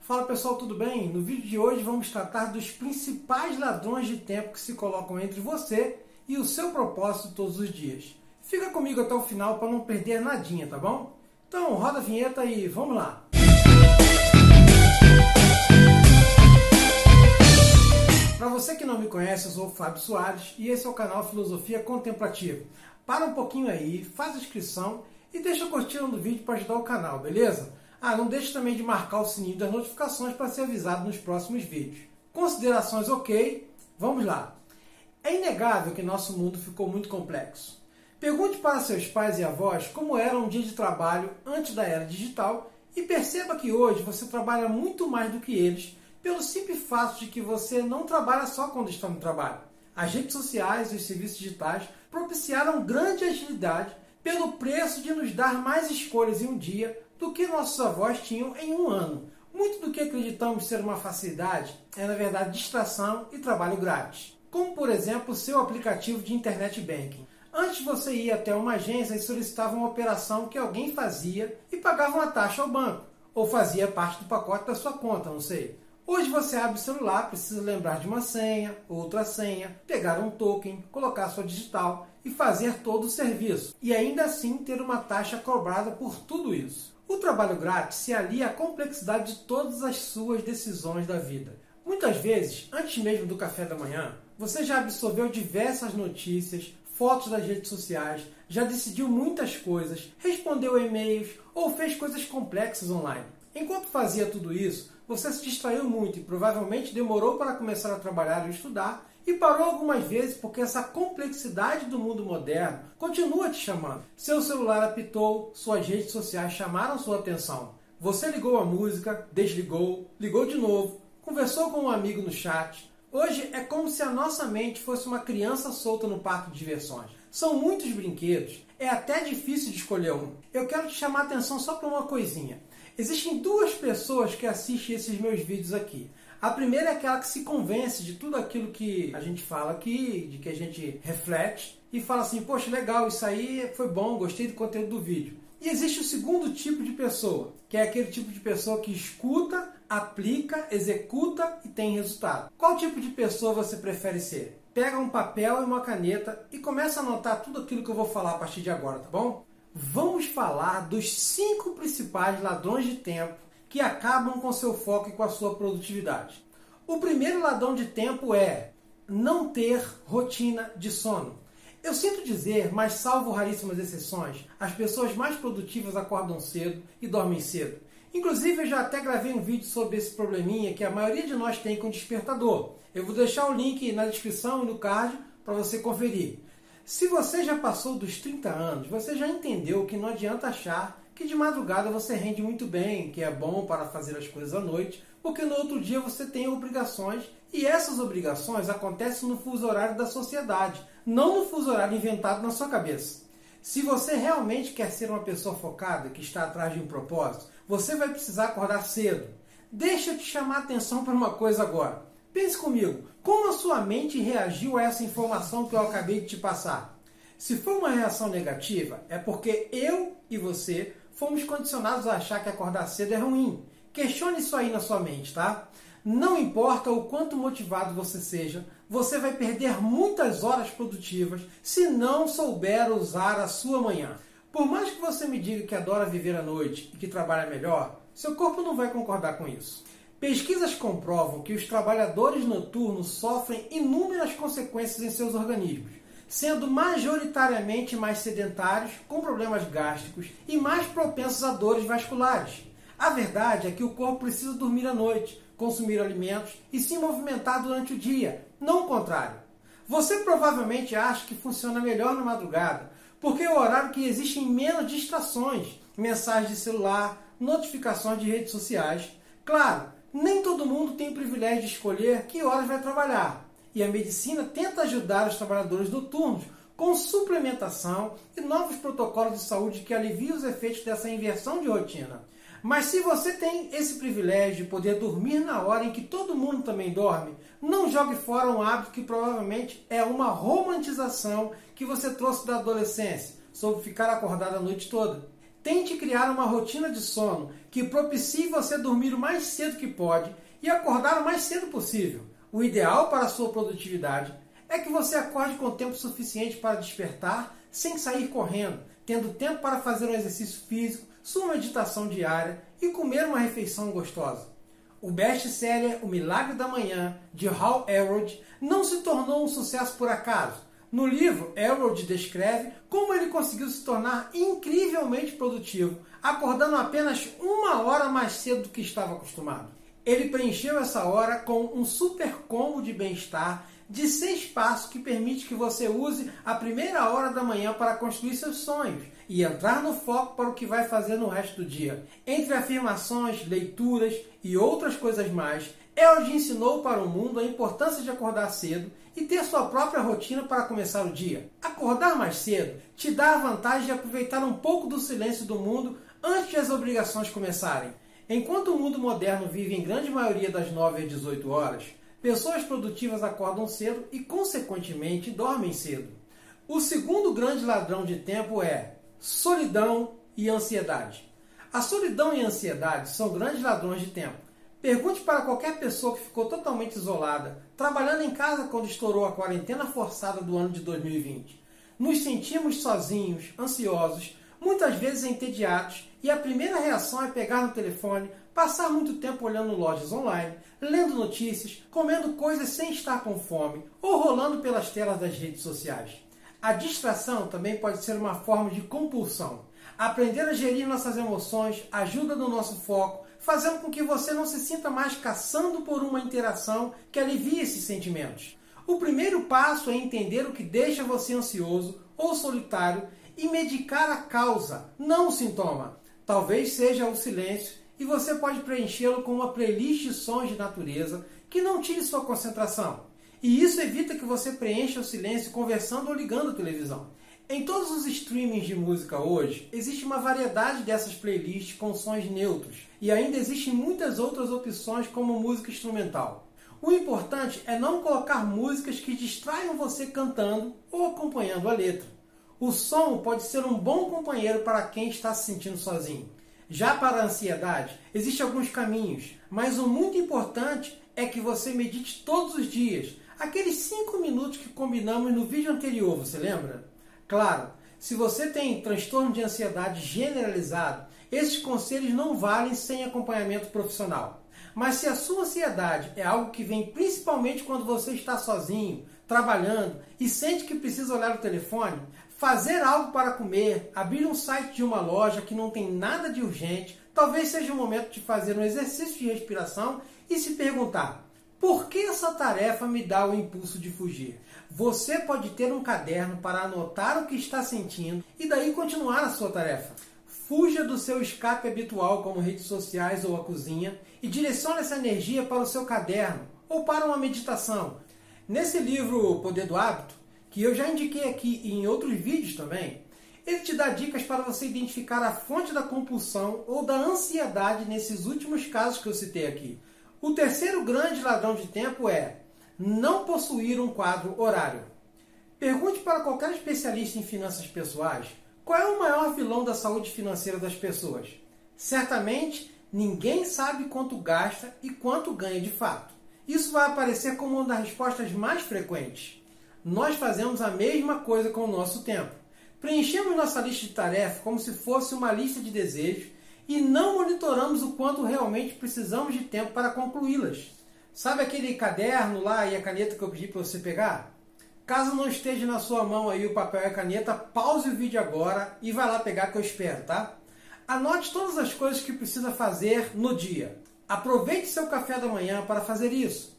Fala pessoal, tudo bem? No vídeo de hoje vamos tratar dos principais ladrões de tempo que se colocam entre você e o seu propósito todos os dias. Fica comigo até o final para não perder nadinha, tá bom? Então roda a vinheta e vamos lá! Para você que não me conhece, eu sou o Fábio Soares e esse é o canal Filosofia Contemplativa. Para um pouquinho aí, faz a inscrição e deixa a curtida no vídeo para ajudar o canal, beleza? Ah, não deixe também de marcar o sininho das notificações para ser avisado nos próximos vídeos. Considerações ok? Vamos lá. É inegável que nosso mundo ficou muito complexo. Pergunte para seus pais e avós como era um dia de trabalho antes da era digital e perceba que hoje você trabalha muito mais do que eles pelo simples fato de que você não trabalha só quando está no trabalho. As redes sociais e os serviços digitais propiciaram grande agilidade pelo preço de nos dar mais escolhas em um dia do que nossos avós tinham em um ano. Muito do que acreditamos ser uma facilidade é, na verdade, distração e trabalho grátis. Como, por exemplo, seu aplicativo de internet banking. Antes você ia até uma agência e solicitava uma operação que alguém fazia e pagava uma taxa ao banco, ou fazia parte do pacote da sua conta, não sei. Hoje você abre o celular, precisa lembrar de uma senha, outra senha, pegar um token, colocar sua digital e fazer todo o serviço. E ainda assim ter uma taxa cobrada por tudo isso. O trabalho grátis se alia à complexidade de todas as suas decisões da vida. Muitas vezes, antes mesmo do café da manhã, você já absorveu diversas notícias, fotos das redes sociais, já decidiu muitas coisas, respondeu e-mails ou fez coisas complexas online. Enquanto fazia tudo isso, você se distraiu muito e provavelmente demorou para começar a trabalhar e estudar e parou algumas vezes porque essa complexidade do mundo moderno continua te chamando. Seu celular apitou, suas redes sociais chamaram sua atenção. Você ligou a música, desligou, ligou de novo, conversou com um amigo no chat. Hoje é como se a nossa mente fosse uma criança solta no parque de diversões. São muitos brinquedos, é até difícil de escolher um. Eu quero te chamar a atenção só para uma coisinha. Existem duas pessoas que assistem esses meus vídeos aqui. A primeira é aquela que se convence de tudo aquilo que a gente fala aqui, de que a gente reflete e fala assim: Poxa, legal, isso aí foi bom, gostei do conteúdo do vídeo. E existe o segundo tipo de pessoa, que é aquele tipo de pessoa que escuta, aplica, executa e tem resultado. Qual tipo de pessoa você prefere ser? Pega um papel e uma caneta e começa a anotar tudo aquilo que eu vou falar a partir de agora, tá bom? Vamos falar dos cinco principais ladrões de tempo que acabam com seu foco e com a sua produtividade. O primeiro ladrão de tempo é não ter rotina de sono. Eu sinto dizer, mas salvo raríssimas exceções, as pessoas mais produtivas acordam cedo e dormem cedo. Inclusive, eu já até gravei um vídeo sobre esse probleminha que a maioria de nós tem com despertador. Eu vou deixar o link na descrição e no card para você conferir. Se você já passou dos 30 anos, você já entendeu que não adianta achar que de madrugada você rende muito bem, que é bom para fazer as coisas à noite, porque no outro dia você tem obrigações e essas obrigações acontecem no fuso horário da sociedade, não no fuso horário inventado na sua cabeça. Se você realmente quer ser uma pessoa focada, que está atrás de um propósito, você vai precisar acordar cedo. Deixa eu te chamar a atenção para uma coisa agora. Pense comigo, como a sua mente reagiu a essa informação que eu acabei de te passar? Se for uma reação negativa, é porque eu e você fomos condicionados a achar que acordar cedo é ruim. Questione isso aí na sua mente, tá? Não importa o quanto motivado você seja, você vai perder muitas horas produtivas se não souber usar a sua manhã. Por mais que você me diga que adora viver à noite e que trabalha melhor, seu corpo não vai concordar com isso. Pesquisas comprovam que os trabalhadores noturnos sofrem inúmeras consequências em seus organismos sendo majoritariamente mais sedentários, com problemas gástricos e mais propensos a dores vasculares. A verdade é que o corpo precisa dormir à noite, consumir alimentos e se movimentar durante o dia, não o contrário. Você provavelmente acha que funciona melhor na madrugada, porque é o horário que existem menos distrações, mensagens de celular, notificações de redes sociais. Claro, nem todo mundo tem o privilégio de escolher que horas vai trabalhar, e a medicina tenta ajudar os trabalhadores noturnos com suplementação e novos protocolos de saúde que aliviam os efeitos dessa inversão de rotina. Mas se você tem esse privilégio de poder dormir na hora em que todo mundo também dorme, não jogue fora um hábito que provavelmente é uma romantização que você trouxe da adolescência sobre ficar acordado a noite toda. Tente criar uma rotina de sono que propicie você dormir o mais cedo que pode e acordar o mais cedo possível. O ideal para a sua produtividade é que você acorde com tempo suficiente para despertar sem sair correndo, tendo tempo para fazer um exercício físico, sua meditação diária e comer uma refeição gostosa. O best-seller O Milagre da Manhã, de Hal Elrod, não se tornou um sucesso por acaso. No livro, Elrod descreve como ele conseguiu se tornar incrivelmente produtivo, acordando apenas uma hora mais cedo do que estava acostumado. Ele preencheu essa hora com um super combo de bem-estar de seis passos que permite que você use a primeira hora da manhã para construir seus sonhos e entrar no foco para o que vai fazer no resto do dia. Entre afirmações, leituras e outras coisas mais, Elge ensinou para o mundo a importância de acordar cedo e ter sua própria rotina para começar o dia. Acordar mais cedo te dá a vantagem de aproveitar um pouco do silêncio do mundo antes as obrigações começarem. Enquanto o mundo moderno vive em grande maioria das 9 às 18 horas, pessoas produtivas acordam cedo e, consequentemente, dormem cedo. O segundo grande ladrão de tempo é solidão e ansiedade. A solidão e a ansiedade são grandes ladrões de tempo. Pergunte para qualquer pessoa que ficou totalmente isolada, trabalhando em casa quando estourou a quarentena forçada do ano de 2020. Nos sentimos sozinhos, ansiosos, muitas vezes entediados, e a primeira reação é pegar no telefone, passar muito tempo olhando lojas online, lendo notícias, comendo coisas sem estar com fome ou rolando pelas telas das redes sociais. A distração também pode ser uma forma de compulsão. Aprender a gerir nossas emoções ajuda no nosso foco, fazendo com que você não se sinta mais caçando por uma interação que alivie esses sentimentos. O primeiro passo é entender o que deixa você ansioso ou solitário e medicar a causa, não o sintoma. Talvez seja o silêncio e você pode preenchê-lo com uma playlist de sons de natureza que não tire sua concentração. E isso evita que você preencha o silêncio conversando ou ligando a televisão. Em todos os streamings de música hoje, existe uma variedade dessas playlists com sons neutros, e ainda existem muitas outras opções como música instrumental. O importante é não colocar músicas que distraiam você cantando ou acompanhando a letra. O som pode ser um bom companheiro para quem está se sentindo sozinho. Já para a ansiedade, existem alguns caminhos, mas o muito importante é que você medite todos os dias, aqueles 5 minutos que combinamos no vídeo anterior, você lembra? Claro, se você tem transtorno de ansiedade generalizado, esses conselhos não valem sem acompanhamento profissional. Mas se a sua ansiedade é algo que vem principalmente quando você está sozinho, trabalhando e sente que precisa olhar o telefone, fazer algo para comer, abrir um site de uma loja que não tem nada de urgente, talvez seja o momento de fazer um exercício de respiração e se perguntar: por que essa tarefa me dá o impulso de fugir? Você pode ter um caderno para anotar o que está sentindo e daí continuar a sua tarefa. Fuja do seu escape habitual, como redes sociais ou a cozinha, e direcione essa energia para o seu caderno ou para uma meditação. Nesse livro Poder do Hábito, que eu já indiquei aqui em outros vídeos também, ele te dá dicas para você identificar a fonte da compulsão ou da ansiedade nesses últimos casos que eu citei aqui. O terceiro grande ladrão de tempo é não possuir um quadro horário. Pergunte para qualquer especialista em finanças pessoais qual é o maior vilão da saúde financeira das pessoas. Certamente, ninguém sabe quanto gasta e quanto ganha de fato. Isso vai aparecer como uma das respostas mais frequentes nós fazemos a mesma coisa com o nosso tempo. Preenchemos nossa lista de tarefas como se fosse uma lista de desejos e não monitoramos o quanto realmente precisamos de tempo para concluí-las. Sabe aquele caderno lá e a caneta que eu pedi para você pegar? Caso não esteja na sua mão aí o papel e a caneta, pause o vídeo agora e vá lá pegar que eu espero, tá? Anote todas as coisas que precisa fazer no dia. Aproveite seu café da manhã para fazer isso.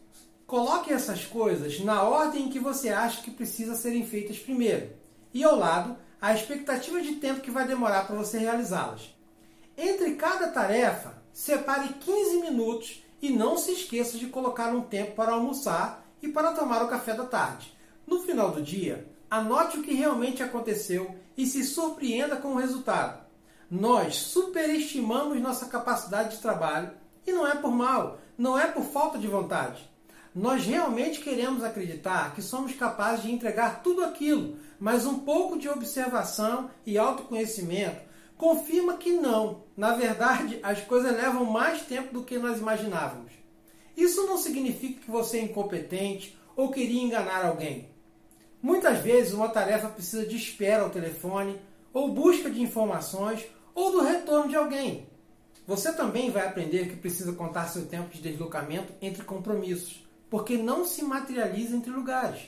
Coloque essas coisas na ordem que você acha que precisa serem feitas primeiro, e ao lado a expectativa de tempo que vai demorar para você realizá-las. Entre cada tarefa, separe 15 minutos e não se esqueça de colocar um tempo para almoçar e para tomar o café da tarde. No final do dia, anote o que realmente aconteceu e se surpreenda com o resultado. Nós superestimamos nossa capacidade de trabalho e não é por mal, não é por falta de vontade. Nós realmente queremos acreditar que somos capazes de entregar tudo aquilo, mas um pouco de observação e autoconhecimento confirma que não. Na verdade, as coisas levam mais tempo do que nós imaginávamos. Isso não significa que você é incompetente ou queria enganar alguém. Muitas vezes uma tarefa precisa de espera ao telefone, ou busca de informações, ou do retorno de alguém. Você também vai aprender que precisa contar seu tempo de deslocamento entre compromissos, porque não se materializa entre lugares.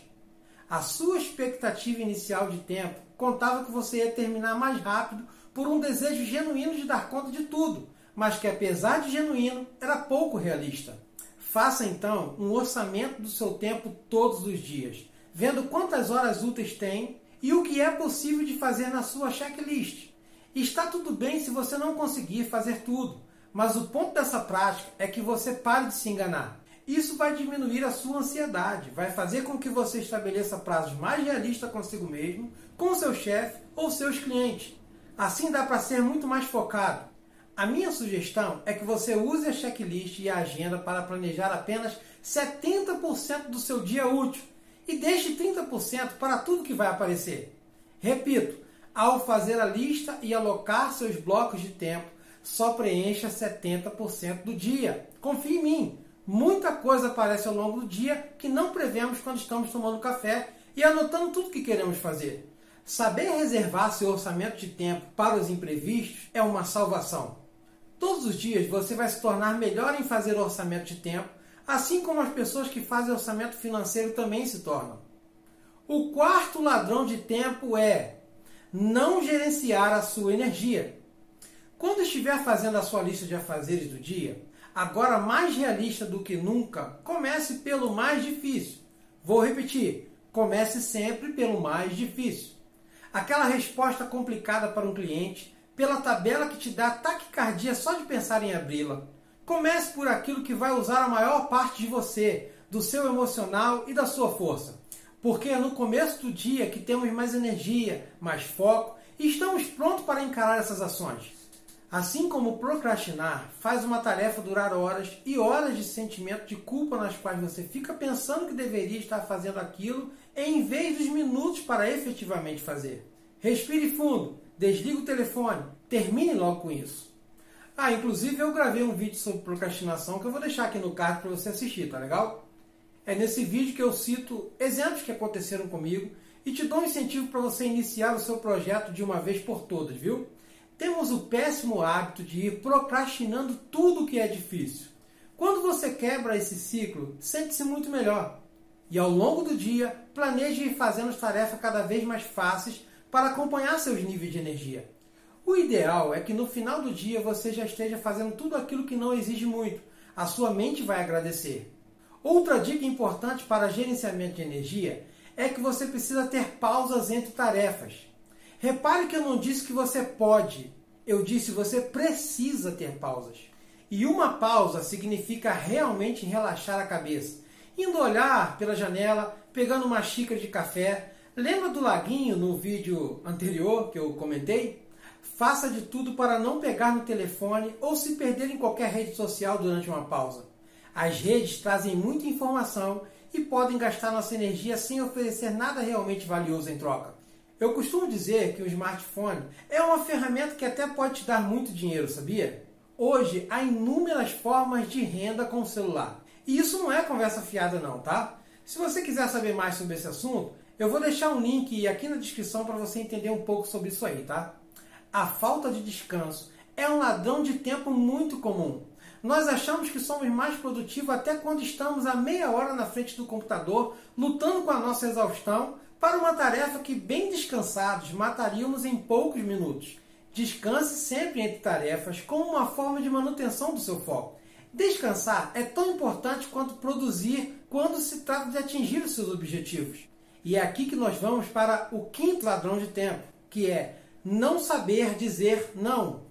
A sua expectativa inicial de tempo contava que você ia terminar mais rápido por um desejo genuíno de dar conta de tudo, mas que apesar de genuíno, era pouco realista. Faça então um orçamento do seu tempo todos os dias, vendo quantas horas úteis tem e o que é possível de fazer na sua checklist. Está tudo bem se você não conseguir fazer tudo, mas o ponto dessa prática é que você pare de se enganar. Isso vai diminuir a sua ansiedade, vai fazer com que você estabeleça prazos mais realistas consigo mesmo, com seu chefe ou seus clientes. Assim dá para ser muito mais focado. A minha sugestão é que você use a checklist e a agenda para planejar apenas 70% do seu dia útil e deixe 30% para tudo que vai aparecer. Repito, ao fazer a lista e alocar seus blocos de tempo, só preencha 70% do dia. Confie em mim. Muita coisa aparece ao longo do dia que não prevemos quando estamos tomando café e anotando tudo que queremos fazer. Saber reservar seu orçamento de tempo para os imprevistos é uma salvação. Todos os dias você vai se tornar melhor em fazer orçamento de tempo, assim como as pessoas que fazem orçamento financeiro também se tornam. O quarto ladrão de tempo é não gerenciar a sua energia. Quando estiver fazendo a sua lista de afazeres do dia, agora mais realista do que nunca, comece pelo mais difícil. Vou repetir: comece sempre pelo mais difícil aquela resposta complicada para um cliente, pela tabela que te dá taquicardia só de pensar em abri-la. Comece por aquilo que vai usar a maior parte de você, do seu emocional e da sua força. Porque é no começo do dia que temos mais energia, mais foco e estamos prontos para encarar essas ações. Assim como procrastinar faz uma tarefa durar horas e horas de sentimento de culpa nas quais você fica pensando que deveria estar fazendo aquilo em vez dos minutos para efetivamente fazer. Respire fundo, desligue o telefone, termine logo com isso. Ah, inclusive eu gravei um vídeo sobre procrastinação que eu vou deixar aqui no card para você assistir, tá legal? É nesse vídeo que eu cito exemplos que aconteceram comigo e te dou um incentivo para você iniciar o seu projeto de uma vez por todas, viu? Temos o péssimo hábito de ir procrastinando tudo que é difícil. Quando você quebra esse ciclo, sente-se muito melhor. E ao longo do dia, planeje ir fazendo as tarefas cada vez mais fáceis para acompanhar seus níveis de energia. O ideal é que no final do dia você já esteja fazendo tudo aquilo que não exige muito. A sua mente vai agradecer. Outra dica importante para gerenciamento de energia é que você precisa ter pausas entre tarefas. Repare que eu não disse que você pode, eu disse você precisa ter pausas. E uma pausa significa realmente relaxar a cabeça indo olhar pela janela, pegando uma xícara de café. Lembra do laguinho no vídeo anterior que eu comentei? Faça de tudo para não pegar no telefone ou se perder em qualquer rede social durante uma pausa. As redes trazem muita informação e podem gastar nossa energia sem oferecer nada realmente valioso em troca. Eu costumo dizer que o smartphone é uma ferramenta que até pode te dar muito dinheiro, sabia? Hoje há inúmeras formas de renda com o celular. E isso não é conversa fiada não, tá? Se você quiser saber mais sobre esse assunto, eu vou deixar um link aqui na descrição para você entender um pouco sobre isso aí, tá? A falta de descanso é um ladrão de tempo muito comum. Nós achamos que somos mais produtivos até quando estamos a meia hora na frente do computador, lutando com a nossa exaustão para uma tarefa que, bem descansados, mataríamos em poucos minutos. Descanse sempre entre tarefas como uma forma de manutenção do seu foco. Descansar é tão importante quanto produzir quando se trata de atingir os seus objetivos. E é aqui que nós vamos para o quinto ladrão de tempo, que é não saber dizer não.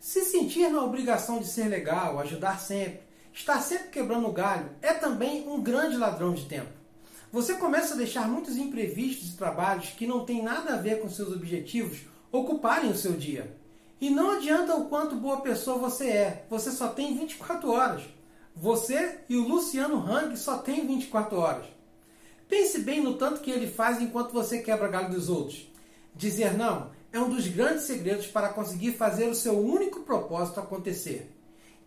Se sentir na obrigação de ser legal, ajudar sempre, estar sempre quebrando o galho, é também um grande ladrão de tempo. Você começa a deixar muitos imprevistos e trabalhos que não têm nada a ver com seus objetivos ocuparem o seu dia. E não adianta o quanto boa pessoa você é, você só tem 24 horas. Você e o Luciano Hang só tem 24 horas. Pense bem no tanto que ele faz enquanto você quebra galho dos outros. Dizer não é um dos grandes segredos para conseguir fazer o seu único propósito acontecer.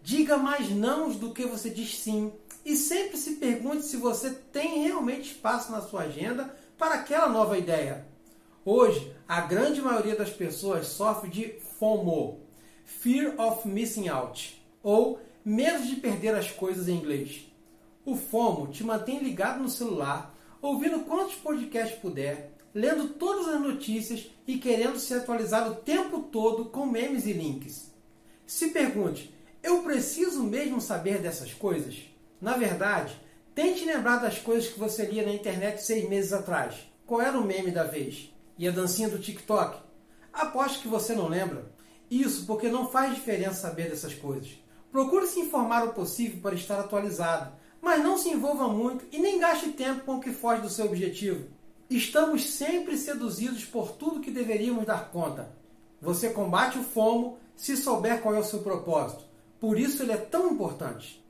Diga mais não do que você diz sim e sempre se pergunte se você tem realmente espaço na sua agenda para aquela nova ideia. Hoje, a grande maioria das pessoas sofre de FOMO, Fear of Missing Out, ou medo de perder as coisas em inglês. O FOMO te mantém ligado no celular, ouvindo quantos podcasts puder, lendo todas as notícias e querendo se atualizar o tempo todo com memes e links. Se pergunte: eu preciso mesmo saber dessas coisas? Na verdade, tente lembrar das coisas que você lia na internet seis meses atrás. Qual era o meme da vez? E a dancinha do TikTok? Aposto que você não lembra. Isso porque não faz diferença saber dessas coisas. Procure se informar o possível para estar atualizado, mas não se envolva muito e nem gaste tempo com o que foge do seu objetivo. Estamos sempre seduzidos por tudo que deveríamos dar conta. Você combate o FOMO se souber qual é o seu propósito. Por isso ele é tão importante.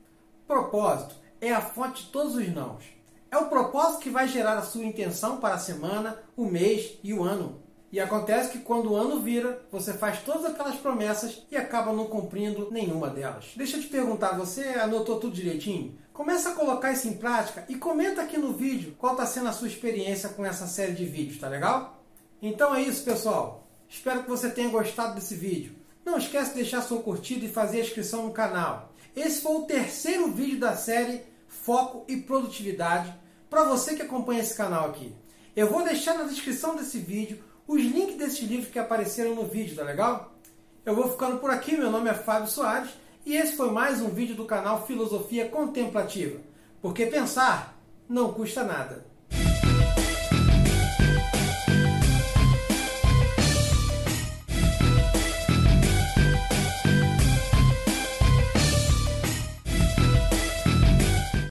Propósito é a fonte de todos os nãos. É o propósito que vai gerar a sua intenção para a semana, o mês e o ano. E acontece que quando o ano vira, você faz todas aquelas promessas e acaba não cumprindo nenhuma delas. Deixa eu te perguntar, você anotou tudo direitinho? Começa a colocar isso em prática e comenta aqui no vídeo qual está sendo a sua experiência com essa série de vídeos, tá legal? Então é isso, pessoal. Espero que você tenha gostado desse vídeo. Não esquece de deixar sua curtida e fazer a inscrição no canal. Esse foi o terceiro vídeo da série Foco e Produtividade para você que acompanha esse canal aqui. Eu vou deixar na descrição desse vídeo os links desses livros que apareceram no vídeo, tá legal? Eu vou ficando por aqui, meu nome é Fábio Soares e esse foi mais um vídeo do canal Filosofia Contemplativa. Porque pensar não custa nada.